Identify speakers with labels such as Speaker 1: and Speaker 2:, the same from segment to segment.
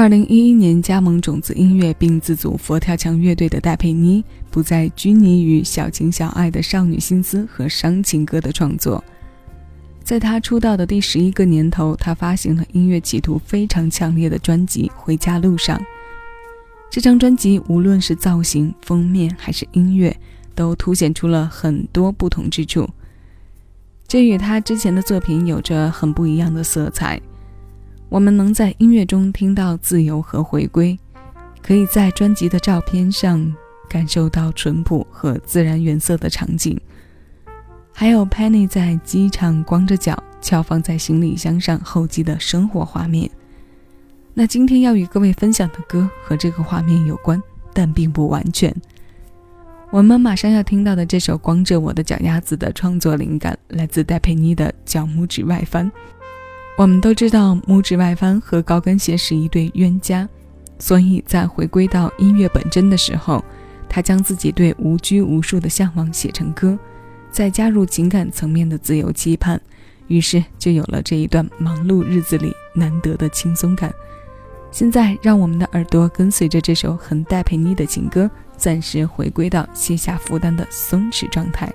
Speaker 1: 二零一一年加盟种子音乐并自组佛跳墙乐队的戴佩妮，不再拘泥于小情小爱的少女心思和伤情歌的创作。在她出道的第十一个年头，她发行了音乐企图非常强烈的专辑《回家路上》。这张专辑无论是造型、封面还是音乐，都凸显出了很多不同之处，这与她之前的作品有着很不一样的色彩。我们能在音乐中听到自由和回归，可以在专辑的照片上感受到淳朴和自然原色的场景，还有 Penny 在机场光着脚翘放在行李箱上候机的生活画面。那今天要与各位分享的歌和这个画面有关，但并不完全。我们马上要听到的这首《光着我的脚丫子》的创作灵感来自戴佩妮的脚拇指外翻。我们都知道，拇指外翻和高跟鞋是一对冤家，所以在回归到音乐本真的时候，他将自己对无拘无束的向往写成歌，再加入情感层面的自由期盼，于是就有了这一段忙碌日子里难得的轻松感。现在，让我们的耳朵跟随着这首很戴佩妮的情歌，暂时回归到卸下负担的松弛状态。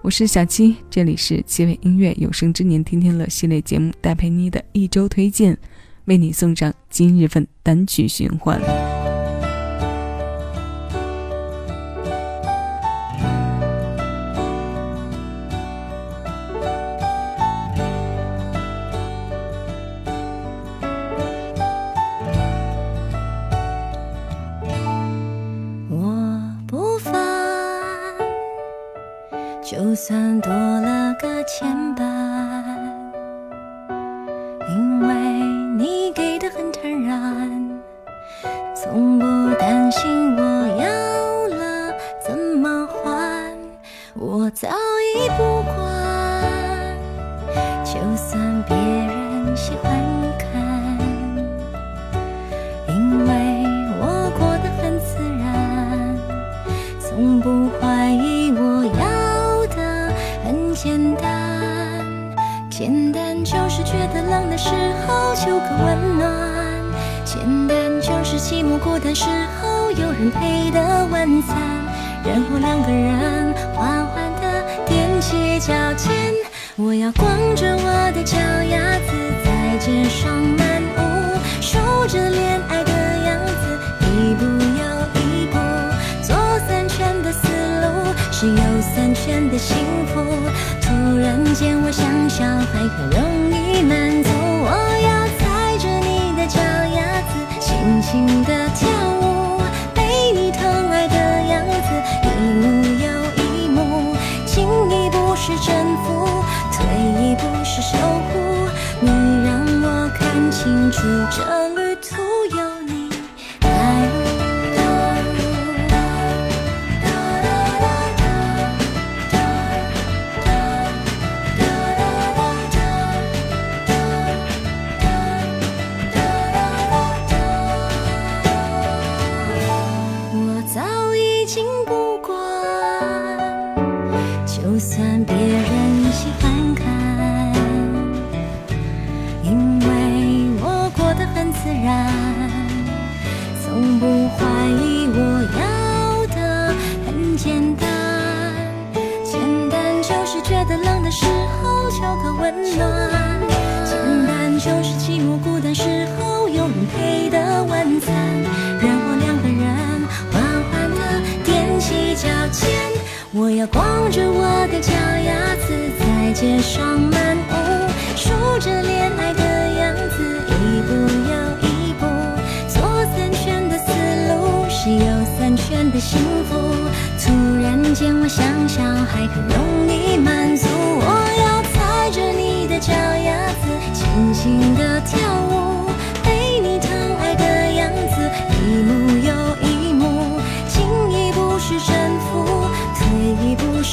Speaker 1: 我是小七，这里是七味音乐有生之年天天乐系列节目戴佩妮的一周推荐，为你送上今日份单曲循环。
Speaker 2: 算多了个牵绊，因为你给的很坦然，从不担心我要了怎么还，我早已不管。简单就是觉得冷的时候求个温暖，简单就是寂寞孤单时候有人陪的晚餐，然后两个人缓缓地踮起脚尖。我要光着我的脚丫子在街上漫舞，数着恋爱小孩很就算别人喜欢看，因为我过得很自然，从不怀疑我要的很简单，简单就是觉得冷的时候求个温暖，简单就是寂寞孤单时候有人陪的晚餐，然后两个人缓缓地踮起脚尖。我要光着我的脚丫子在街上漫步，数着恋爱的样子，一步又一步，左三圈的思路是右三圈的幸福。突然间，我像小孩很容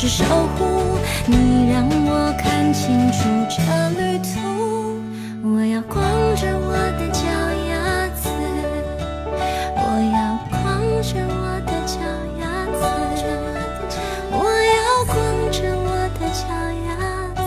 Speaker 2: 守护你，让我看清楚这旅途。我要光着我的脚丫子，我要光着我的脚丫子，我要光着我的脚丫子。